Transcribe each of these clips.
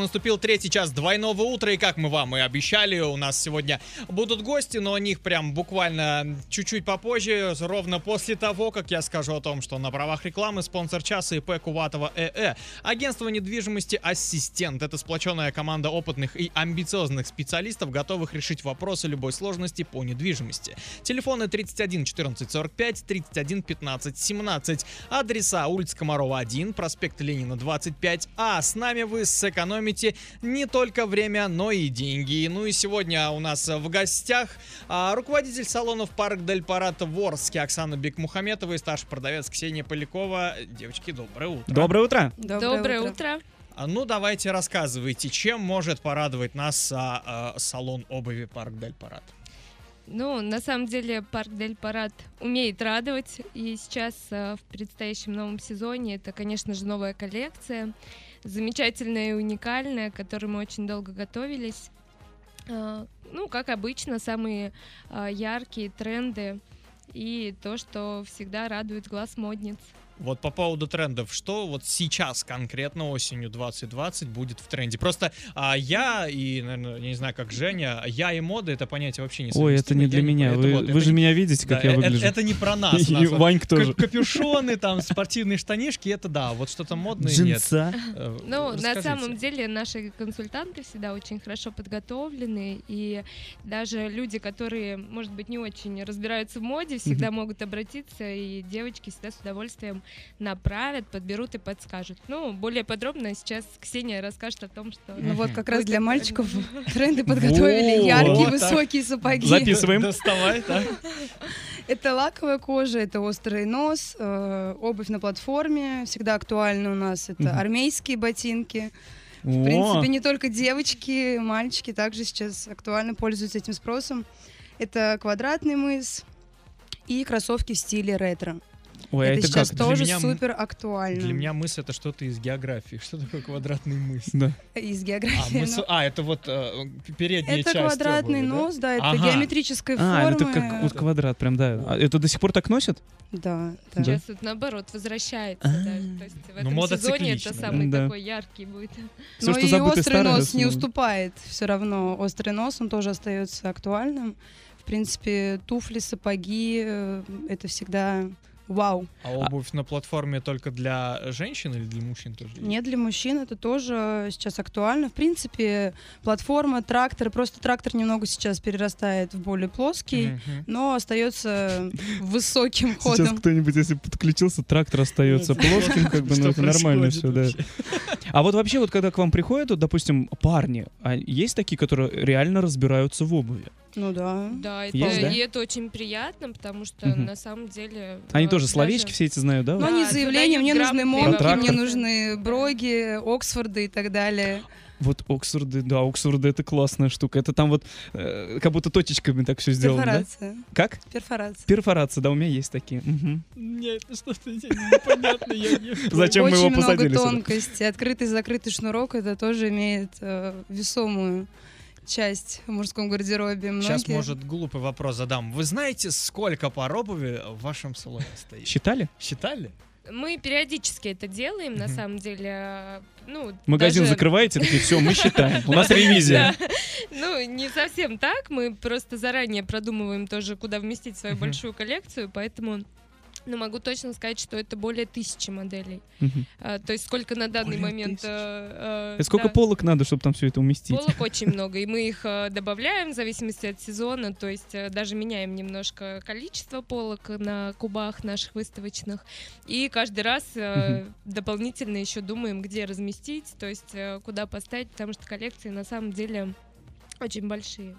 Наступил третий час двойного утра, и как мы вам и обещали, у нас сегодня будут гости, но о них прям буквально чуть-чуть попозже, ровно после того, как я скажу о том, что на правах рекламы спонсор часа ИП Куватова ЭЭ. Агентство недвижимости «Ассистент» — это сплоченная команда опытных и амбициозных специалистов, готовых решить вопросы любой сложности по недвижимости. Телефоны 31 14 45, 31 15 17, адреса улица Комарова 1, проспект Ленина 25, а с нами вы сэкономите не только время, но и деньги. Ну и сегодня у нас в гостях а, руководитель салонов Парк Дель Парад в Орске Оксана Бекмухаметова и старший продавец Ксения Полякова. Девочки, доброе утро. Доброе утро. Доброе, утро. А, Ну, давайте рассказывайте, чем может порадовать нас а, а, салон обуви Парк Дель Парад? Ну, на самом деле, парк Дель Парад умеет радовать. И сейчас э, в предстоящем новом сезоне это, конечно же, новая коллекция. Замечательная и уникальная, к которой мы очень долго готовились. Э, Ну, как обычно, самые э, яркие тренды и то, что всегда радует глаз модниц. Вот по поводу трендов, что вот сейчас конкретно осенью 2020 будет в тренде? Просто а, я и, наверное, я не знаю, как Женя, я и мода это понятие вообще не Ой, это не Я для меня. это Вы, вот, вы это же не- меня видите, как да, я э- выгляжу. Это, не про нас. И Ванька тоже. ка- Капюшоны, там, спортивные штанишки, это да, вот что-то модное нет. Джинса. Э, Ну, на самом деле наши консультанты всегда очень хорошо подготовлены, и даже люди, которые, может быть, не очень разбираются в моде, всегда могут обратиться, и девочки всегда с удовольствием направят, подберут и подскажут. Ну, более подробно сейчас Ксения расскажет о том, что... Ну вот как раз для мальчиков тренды подготовили. Яркие, высокие сапоги. Записываем. Доставай, да. Это лаковая кожа, это острый нос, э, обувь на платформе. Всегда актуально у нас. Это армейские ботинки. В О, принципе, не только девочки, мальчики также сейчас актуально пользуются этим спросом. Это квадратный мыс и кроссовки в стиле ретро. Ой, а это, это сейчас как? Тоже меня супер актуально. Для меня мыс это что-то из географии. Что такое квадратный мыс? Да. Из А, географии. мыс- ну. а, это вот э, передняя Это часть квадратный обуви, да? нос, да, это Ага. геометрической А, формы. это как вот квадрат, прям, да. А это до сих пор так носят? Да, да. Сейчас вот наоборот возвращается А. даже. То есть в этом мода сезоне это самый да. такой яркий будет. Всё, Но что и острый старое, нос не уступает все равно. Острый нос, он тоже остается актуальным. В принципе, туфли, сапоги э, — это всегда вау. А обувь на платформе только для женщин или для мужчин тоже? есть? Не для мужчин это тоже сейчас актуально. В принципе, платформа, трактор, просто трактор немного сейчас перерастает в более плоский, Мгм. но остается высоким Сейчас ходом. кто-нибудь, если подключился, трактор остается плоским, как бы, ну это нормально все, да. А вот вообще, вот когда к вам приходят, вот, допустим, парни, а есть такие, которые реально разбираются в обуви? Ну да. Да, это, Есть, да? и это очень приятно, потому что Мгм. на самом деле... Они э, тоже даже- словечки все эти знают, да? Вот? Да, они заявления, мне нужны вопросы. мне Да. нужны броги, Оксфорды и так далее. Вот Оксфорды, да, Оксфорды это классная штука. Это там вот э, как будто точечками так все сделано, да? Перфорация. Как? Перфорация. Перфорация, да, у меня есть такие. Мгм. Нет, это что-то непонятно. я не- Зачем мы Очень его много посадили сюда? тонкостей. Открытый закрытый шнурок это тоже имеет э, весомую часть в мужском гардеробе. Многие... Сейчас, может, глупый вопрос задам. Вы знаете, сколько пар обуви в вашем салоне стоит? Считали? Считали? Мы периодически это делаем, на самом деле. Ну, Магазин даже- закрываете, такие, все, мы считаем. У нас ревизия. Ну, не совсем так. Мы просто заранее продумываем тоже, куда вместить свою большую коллекцию, поэтому ну, могу точно сказать, что это более тысячи моделей. Мгм. А, то есть сколько на данный Более момент... э, Это сколько да. полок надо, чтобы там все это уместить? Полок очень много, и мы их э, добавляем в зависимости от сезона, то есть даже меняем немножко количество полок на кубах наших выставочных, и каждый раз э, дополнительно еще думаем, где разместить, то есть куда поставить, потому что коллекции на самом деле очень большие.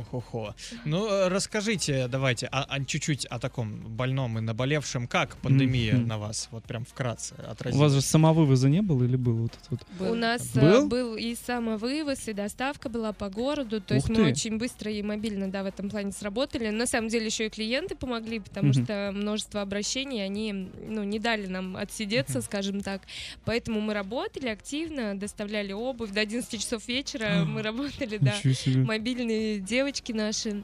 Охо-хо. Ну, э, расскажите, давайте, а- а чуть-чуть о таком больном и наболевшем. Как пандемия Мгм. на вас, вот прям вкратце, У отразилась? вас же самовывоза не было или было вот это вот? У нас э, Был? был и самовывоз, и доставка была по городу, то Ух есть ты. мы очень быстро и мобильно, да, в этом плане сработали. На самом деле еще и клиенты помогли, потому Мгм. что множество обращений, они, ну, не дали нам отсидеться, Мгм. скажем так. Поэтому мы работали активно, доставляли обувь. До 11 часов вечера мы работали, да. Мобильные девочки наши.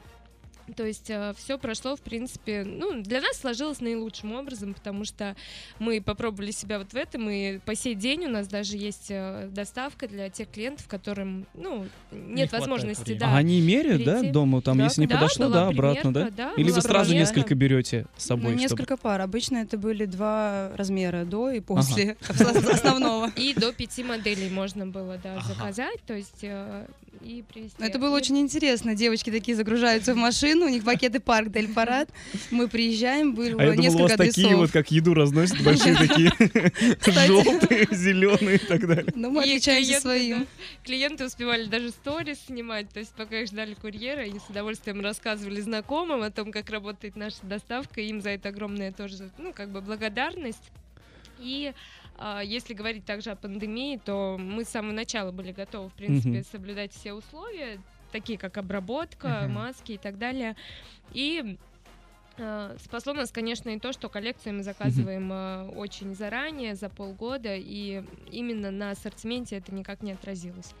То есть все прошло, в принципе, ну, для нас сложилось наилучшим образом, потому что мы попробовали себя вот в этом, и по сей день у нас даже есть э, доставка для тех клиентов, которым, ну, нет хватает возможности, времени. да. А они меряют, да, дома? Там, Да, если не да, подошло, да, обратно, да? примерка, да, Или вы сразу примерка. несколько берете с Ну, собой? чтобы- несколько пар. Обычно это были два размера до и после ос- основного. И до пяти моделей можно было, да, Ага. заказать, то есть э, и привезти. Но это было И- очень интересно. Девочки такие загружаются в машину, у них пакеты парк Дель Парад. Мы приезжаем, было А я думал, у несколько вас адресов. такие вот, как еду разносят, большие такие, желтые, зеленые и так далее. Ну, мы отличаемся клиенты, своим. клиенты успевали даже сторис снимать, то есть пока их ждали курьера, они с удовольствием рассказывали знакомым о том, как работает наша доставка, им за это огромная тоже, ну, как бы благодарность. И если говорить также о пандемии, то мы с самого начала были готовы, в принципе, Мгм. соблюдать все условия, такие как обработка, Мгм. маски и так далее. И а, спасло нас, конечно, и то, что коллекцию мы заказываем а, очень заранее, за полгода, и именно на ассортименте это никак не отразилось.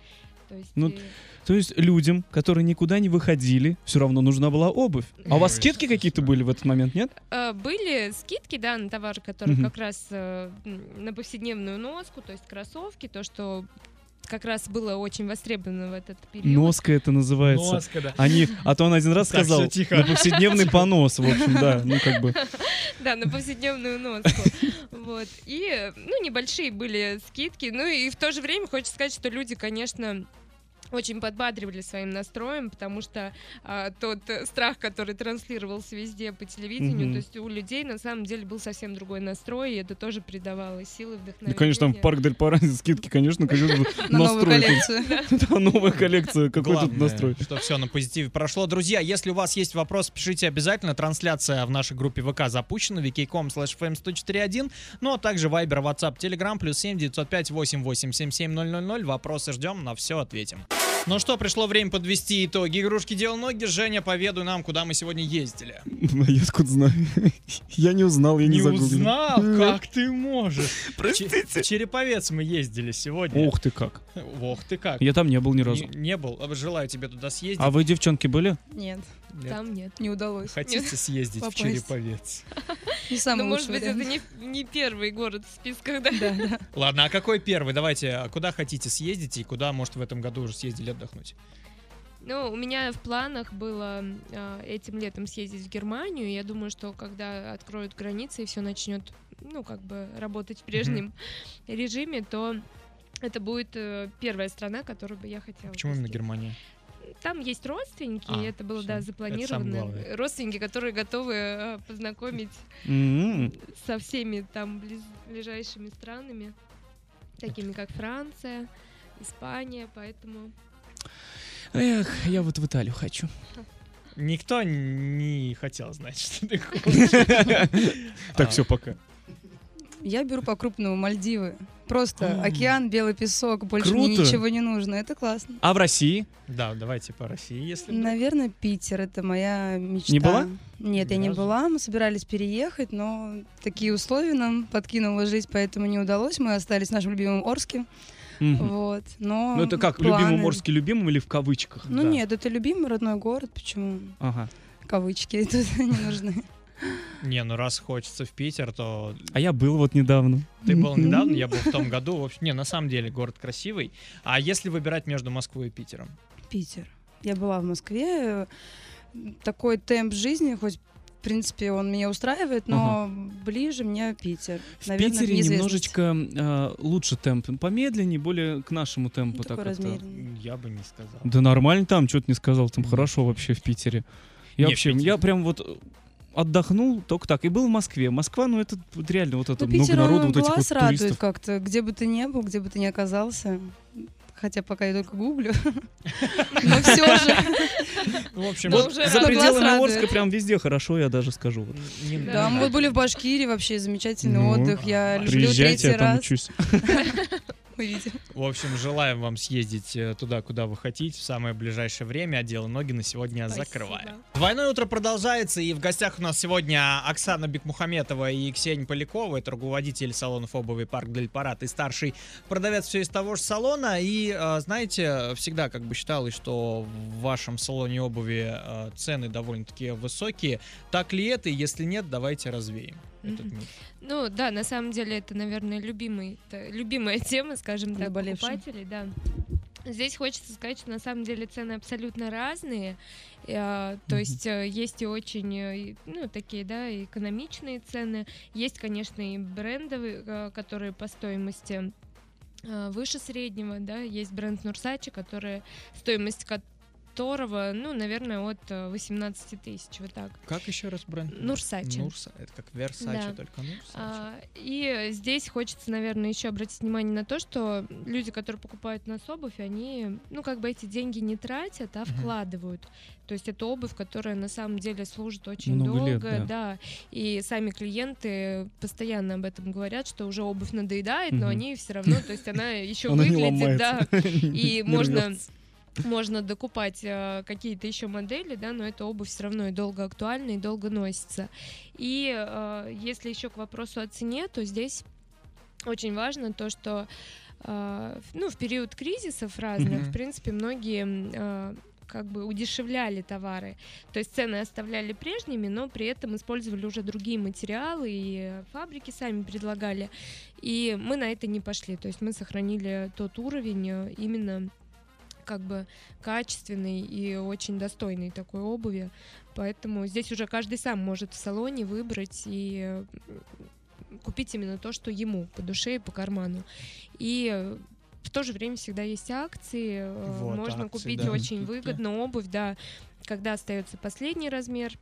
То есть, Ну, и- То есть людям, которые никуда не выходили, все равно нужна была обувь. А у вас скидки какие-то были в этот момент, нет? А, Были скидки, да, на товары, которые как раз э, на повседневную носку, то есть кроссовки, то, что как раз было очень востребовано в этот период. Носка это называется. Носка, да. Они, а то он один раз Так, сказал, тихо. на повседневный понос, в общем, да, ну как бы. Да, на повседневную носку. Вот. И, ну, небольшие были скидки. Ну, и в то же время хочется сказать, что люди, конечно, очень подбадривали своим настроем, потому что а, тот э, страх, который транслировался везде по телевидению, Мгм. то есть у людей на самом деле был совсем другой настрой, и это тоже придавало силы, Ну, вдохновения. конечно, там в Парк Дель Параде скидки, конечно, конечно, настрой. новая коллекция, какой тут настрой. что все на позитиве прошло. Друзья, если у вас есть вопрос, пишите обязательно. Трансляция в нашей группе ВК запущена. vk.com slash fm1041. Ну, а также Viber, WhatsApp, Telegram, плюс 7 905 88 77 000. Вопросы ждем, на все ответим. Ну что, пришло время подвести итоги. Игрушки дел ноги. Женя, поведай нам, куда мы сегодня ездили. А я откуда знаю? Я не узнал, я не Не загуглил. узнал? Нет. Как ты можешь? Простите. В Череповец мы ездили сегодня. Ух ты как. Ох ты как. Я там не был ни разу. Не, не был. Желаю тебе туда съездить. А вы, девчонки, были? Нет, Нет. Там нет. не удалось. Хотите съездить в Попасть. Череповец? Не самый Ну, может быть, это не, не первый город в списках, да? Да, да. Ладно, а какой первый? Давайте, а куда хотите съездить и куда, может, в этом году уже съездили отдохнуть? Ну, у меня в планах было а, этим летом съездить в Германию. Я думаю, что когда откроют границы и все начнет, ну, как бы работать в прежнем режиме, то это будет э, первая страна, которую бы я хотела. Почему именно. Германия? Там есть родственники, А, и это было, всё. да, запланировано. Родственники, которые готовы э, познакомить М. со всеми там близ- ближайшими странами, такими как Франция, Испания, поэтому... Эх, я вот в Италию хочу. Никто не хотел знать, что ты хочешь. Так, А, все, пока. Я беру по-крупному Мальдивы. Просто океан, белый песок, больше мне Круто. ничего не нужно. Это классно. А в России? Да, давайте по России, если... вдруг. Наверное, Питер это моя мечта. Не была? Нет, Ни я не разу? была. Мы собирались переехать, но такие условия нам подкинула жизнь, поэтому не удалось. Мы остались в нашем любимом Орске. Мгм. Вот. Но Ну это как, планы- любимым Орске любимым или в кавычках? Ну Да. нет, это любимый родной город. Почему Ага. кавычки тут не нужны? Не, ну раз хочется в Питер, то А я был вот недавно. ты был недавно, я был в том году. В общем, не, на самом деле город красивый. А если выбирать между Москвой и Питером? Питер. Я была в Москве. Такой темп жизни, хоть в принципе он меня устраивает, но ближе мне Питер. В Наверное, Питере немножечко э, лучше темп. Помедленнее, более к нашему темпу. Ну, так как-то. Я бы не сказал. Да нормально там, что-то не сказал. Там хорошо вообще в Питере. Я Не, в вообще, Питере. я прям вот отдохнул только так. И был в Москве. Москва, ну это вот реально вот это Ну, много Питер, народу, он вот этих вот радует туристов. как-то, где бы ты ни был, где бы ты ни оказался. Хотя пока я только гуглю. Но все же. В общем, за пределами Орска прям везде хорошо, я даже скажу. Да, мы вот были в Башкирии, вообще замечательный Ну, отдых. Я люблю третий раз. увидим. В общем, желаем вам съездить э, туда, куда вы хотите в самое ближайшее время. Отдел ноги на сегодня Спасибо. закрываем. Двойное утро продолжается, и в гостях у нас сегодня Оксана Бекмухаметова и Ксения Полякова. Это руководитель салонов обуви Парк Дель Парад и старший продавец все из того же салона. И, э, знаете, всегда как бы считалось, что в вашем салоне обуви э, цены довольно-таки высокие. Так ли это? Если нет, давайте развеем этот Мгм. миф. Ну да, на самом деле это, наверное, любимый, это любимая тема, скажем так, покупателей, да. Здесь хочется сказать, что на самом деле цены абсолютно разные. Э, То есть э, есть и очень, э, ну, такие, да, экономичные цены. Есть, конечно, и брендовые, которые по стоимости выше среднего, да. Есть бренд Нурсачи, который, стоимость которого, ну, наверное, от э, 18 тысяч, вот так. Как еще раз бренд? Нурсачи. Нурса. Это как Версачи, Да. только Нурсачи. А, И здесь хочется, наверное, еще обратить внимание на то, что люди, которые покупают у нас обувь, они, ну, как бы эти деньги не тратят, а вкладывают. То есть это обувь, которая на самом деле служит очень Много долго, лет, да. да. И сами клиенты постоянно об этом говорят, что уже обувь надоедает, но Мгм. они все равно, то есть она еще выглядит, да, и можно. Можно докупать э, какие-то еще модели, да, но эта обувь все равно и долго актуальна, и долго носится. И э, если еще к вопросу о цене, то здесь очень важно то, что э, ну, в период кризисов разных, Мгм. в принципе, многие э, как бы удешевляли товары. То есть цены оставляли прежними, но при этом использовали уже другие материалы, и фабрики сами предлагали. И мы на это не пошли. То есть мы сохранили тот уровень э, именно как бы качественной и очень достойной такой обуви. Поэтому здесь уже каждый сам может в салоне выбрать и купить именно то, что ему по душе и по карману. И в то же время всегда есть акции, э, Вот, можно акции, купить да, очень выгодно обувь, да, когда остается последний размер.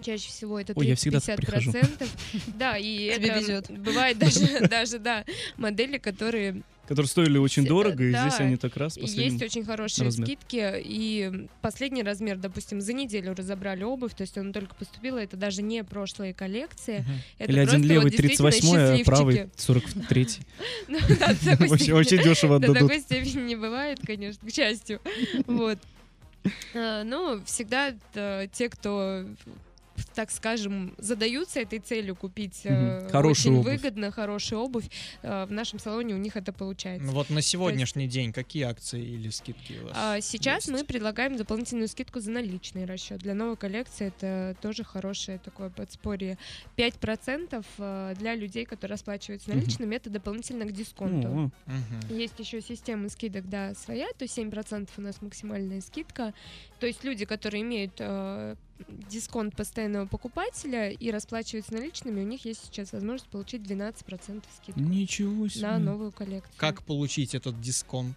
Чаще всего это Ой, я всегда так 30-50%. Да, и Тебе это везет. бывает даже, даже, да, модели, которые Которые стоили очень С- дорого, и да, здесь они так раз есть очень хорошие размер. скидки, и последний размер, допустим, за неделю разобрали обувь, то есть он только поступила, это даже не прошлые коллекции. Это Или один левый вот действительно 38 а правый 43 Ну очень дешево До такой степени не бывает, конечно, к счастью. Вот. Ну, всегда э, те, кто так скажем, задаются этой целью купить Мгм. Хорошую очень обувь. выгодно хорошую обувь. э, В нашем салоне у них это получается. Ну вот на сегодняшний день какие акции или скидки у вас? А Сейчас мы есть? предлагаем дополнительную скидку за наличный расчет. Для новой коллекции это тоже хорошее такое подспорье. 5% э, для людей, которые расплачиваются наличными, это дополнительно к дисконту. Мгм. Есть еще система скидок, да, своя, то есть 7% у нас максимальная скидка. То есть люди, которые имеют дисконт постоянного покупателя и расплачиваются наличными, у них есть сейчас возможность получить 12% скидку Ничего себе. на новую коллекцию. Как получить этот дисконт?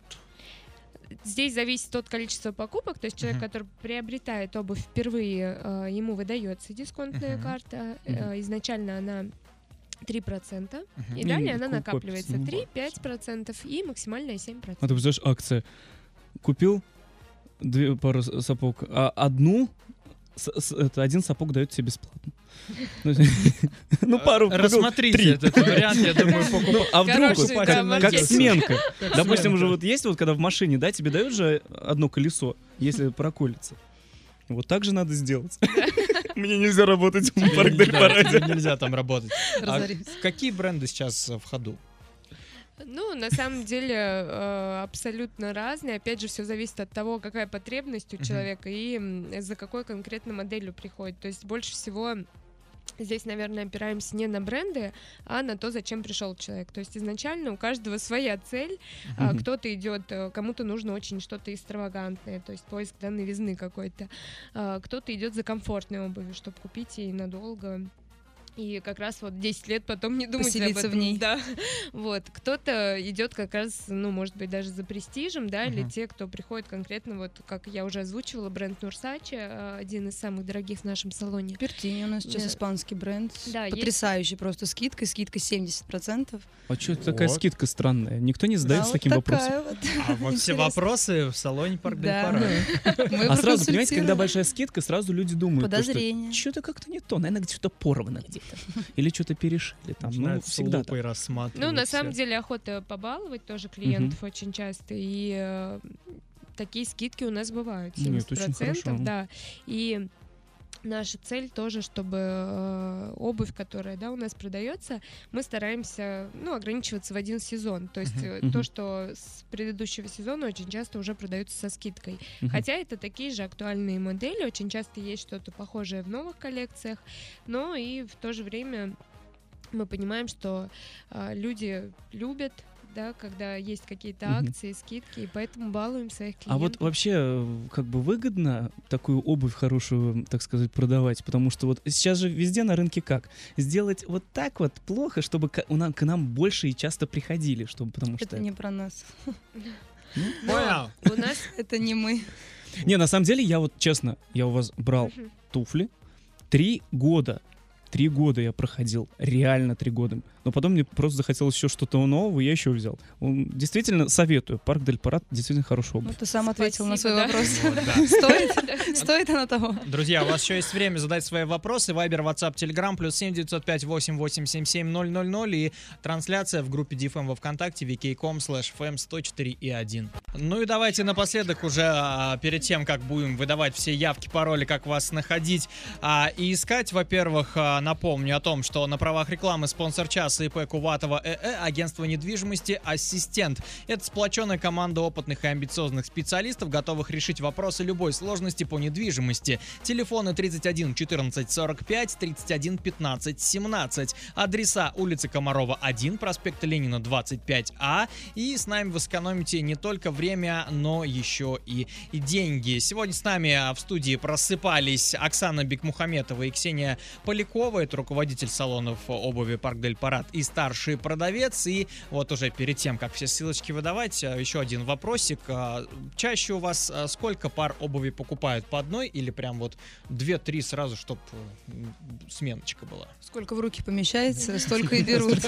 Здесь зависит от количества покупок, то есть человек, Мгм. который приобретает обувь впервые, э, ему выдается дисконтная Мгм. карта. Э, Изначально она 3%, Мгм. и далее не, она накапливается копится, ну. 3-5% и максимальная 7%. А ты представляешь, акция. Купил две пары сапог, а одну один сапог дает тебе бесплатно. Ну, Ну, пару. Рассмотрите три. этот вариант, я думаю, покупать. Ну, а вдруг, как, сменка. Допустим, уже вот есть вот когда в машине, да, тебе дают же одно колесо, если проколется. Вот так же надо сделать. Мне нельзя работать в парк Дель Параде. нельзя там работать. А какие бренды сейчас в ходу? Ну, на самом деле, э, абсолютно разные. Опять же, все зависит от того, какая потребность у человека и за какой конкретно моделью приходит. То есть больше всего здесь, наверное, опираемся не на бренды, а на то, зачем пришел человек. То есть изначально у каждого своя цель. Мгм. Кто-то идет, э, кому-то нужно очень что-то экстравагантное, то есть поиск да, новизны какой-то. А, Кто-то идет за комфортной обувью, чтобы купить ей надолго. И как раз вот 10 лет потом не думать об Поселиться в этом. ней. Да. Вот. Кто-то идет как раз, ну, может быть, даже за престижем, да, или Мгм. те, кто приходит конкретно, вот, как я уже озвучивала, бренд Нурсачи, э, один из самых дорогих в нашем салоне. Пертини у нас сейчас Да. испанский бренд. Да, есть- Потрясающий просто скидка, скидка 70%. А что это такая Вот. скидка странная? Никто не Да, задается вот таким вопросом. такая вот. А вот все вопросы в салоне Парк Да. А сразу, понимаете, когда большая скидка, сразу люди думают, Подозрение. что-то как-то не то, наверное, где-то порвано где. Или что-то перешили там. Ну, Начинают всегда лупой рассматривать Ну, на самом деле, охота побаловать тоже клиентов очень часто. И э, такие скидки у нас бывают. 70%, Нет, очень хорошо. да. И наша цель тоже, чтобы э, обувь, которая да, у нас продается, мы стараемся ну, ограничиваться в один сезон. То есть э, Мгм. то, что с предыдущего сезона очень часто уже продается со скидкой. Мгм. Хотя это такие же актуальные модели, очень часто есть что-то похожее в новых коллекциях, но и в то же время мы понимаем, что а, люди любят, да, когда есть какие-то акции, скидки, и поэтому балуем своих клиентов. А вот вообще, э, как бы выгодно такую обувь хорошую, так сказать, продавать? Потому что вот сейчас же везде на рынке как? Сделать вот так вот плохо, чтобы к, у нам, к нам больше и часто приходили, чтобы, потому что... Это не про нас. Но Понял. у нас Это не мы. Не, на самом деле, я вот, честно, я у вас брал туфли три года. Три года я проходил, реально три года. Но потом мне просто захотелось еще что-то нового, и я еще взял. Он, действительно, советую. Парк Дель Парад действительно хорошая Ну, обувь. ты сам ответил на свой да. вопрос. Вот, да. Стоит? Стоит оно того? Друзья, у вас еще есть время задать свои вопросы. Вайбер, WhatsApp, Telegram, плюс 7 905 8877 000 и трансляция в группе DFM во Вконтакте, vk.com slash fm 104 и 1. Ну и давайте напоследок уже а, перед тем, как будем выдавать все явки, пароли, как вас находить а, и искать, во-первых, а, напомню о том, что на правах рекламы спонсор часа ИП Куватова ЭЭ, агентство недвижимости «Ассистент». Это сплоченная команда опытных и амбициозных специалистов, готовых решить вопросы любой сложности по недвижимости. Телефоны 31 14 45, 31 15 17. Адреса улица Комарова 1, проспект Ленина 25А. И с нами вы сэкономите не только время, но еще и, и деньги. Сегодня с нами а, в студии просыпались Оксана Бекмухаметова и Ксения Полякова. Это руководитель салонов обуви Парк Дель Парад и старший продавец. И вот уже перед тем, как все ссылочки выдавать, а, еще один вопросик. А, Чаще у вас а, сколько пар обуви покупают? По одной или прям вот две-три сразу, чтобы сменочка была? Сколько в руки помещается, столько и берут.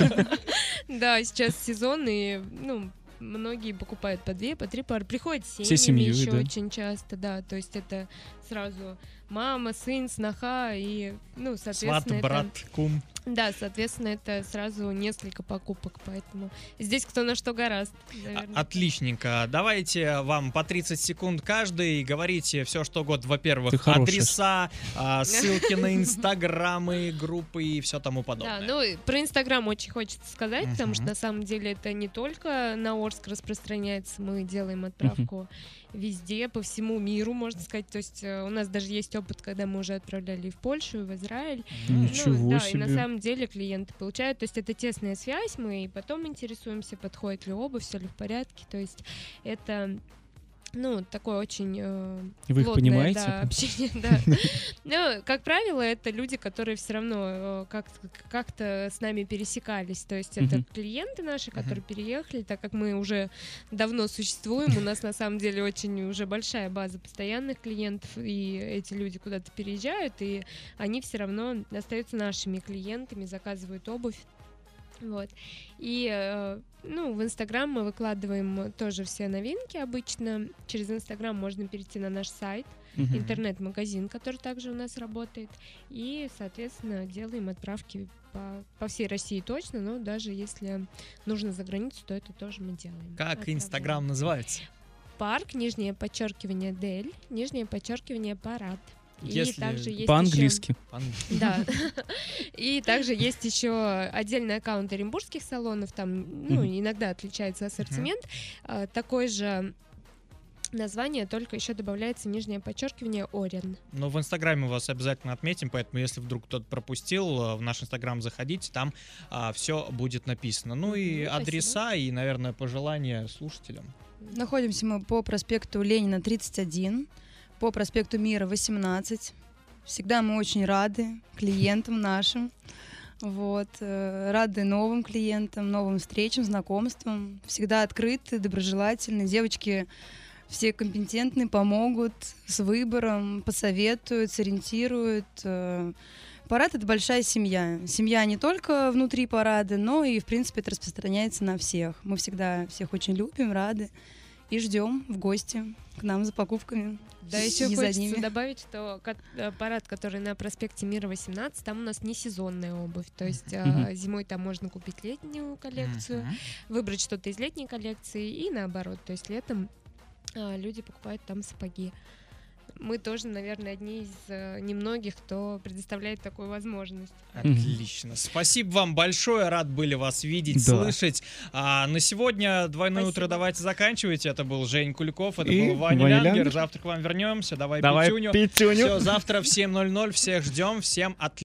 Да, сейчас сезон, и, ну, многие покупают по две, по три пары. Приходят Всей семьями семьей, еще да. очень часто, да. То есть это сразу мама, сын, сноха и, ну, соответственно, Сват, это- брат, кум. Да, соответственно, это сразу несколько покупок, поэтому здесь кто на что гораст. А- наверное. Отличненько. Давайте вам по 30 секунд каждый. Говорите все, что год. Во-первых, адреса, а, ссылки на инстаграмы, группы и все тому Да, подобное. ну и про Инстаграм очень хочется сказать, потому что на самом деле это не только на Орск распространяется, мы делаем отправку везде, по всему миру, можно сказать. То есть э, у нас даже есть опыт, когда мы уже отправляли и в Польшу, и в Израиль. Ничего ну, да, себе. и на самом деле клиенты получают. То есть это тесная связь, мы и потом интересуемся, подходит ли обувь, все ли в порядке. То есть это ну, такое очень э, Вы их понимаете? да, общение, да. Ну, как правило, это люди, которые все равно э, как- как-то с нами пересекались. То есть это клиенты наши, которые переехали, так как мы уже давно существуем, у нас на самом деле очень уже большая база постоянных клиентов, и эти люди куда-то переезжают, и они все равно остаются нашими клиентами, заказывают обувь. Вот. И, э, ну, в Инстаграм мы выкладываем тоже все новинки обычно. Через Инстаграм можно перейти на наш сайт, Мгм. интернет-магазин, который также у нас работает. И, соответственно, делаем отправки по, по всей России точно, но даже если нужно за границу, то это тоже мы делаем. Как инстаграм называется? Парк, нижнее подчеркивание Дель, нижнее подчеркивание Парад. И Если также есть По-английски. Еще- Да. И также есть еще отдельный аккаунт оренбургских салонов, там, ну, иногда отличается ассортимент. А, Такой же название, только еще добавляется нижнее подчеркивание Орен. Но в инстаграме вас обязательно отметим, поэтому если вдруг кто-то пропустил, э, в наш инстаграм заходите, там все будет написано. Ну и спасибо. адреса, и, наверное, пожелания слушателям. Находимся мы по проспекту Ленина 31, по проспекту Мира 18. Всегда мы очень рады клиентам нашим. Вот, э, рады новым клиентам, новым встречам, знакомствам. Всегда открыты, доброжелательны. Девочки все компетентны, помогут с выбором, посоветуют, сориентируют. Э, Парад — это большая семья. Семья не только внутри парада, но и, в принципе, это распространяется на всех. Мы всегда всех очень любим, рады. И ждем в гости к нам за покупками. Да, еще И хочется ними. добавить, что э, парад, который на проспекте Мира 18, там у нас не сезонная обувь. То есть э, Мгм. зимой там можно купить летнюю коллекцию, Мгм. выбрать что-то из летней коллекции и наоборот. То есть летом а, люди покупают там сапоги. Мы тоже, наверное, одни из э, немногих, кто предоставляет такую возможность. Отлично. Спасибо вам большое. Рад были вас видеть, Да. слышать. А на сегодня двойное Спасибо. утро давайте заканчивать. Это был Жень Куликов, это И был Ваня, Ваня Лянгер. Лянгер. Завтра к вам вернемся. Давай, Давай пятюню. пятюню. Все, завтра в 7.00 всех ждем. Всем отлично.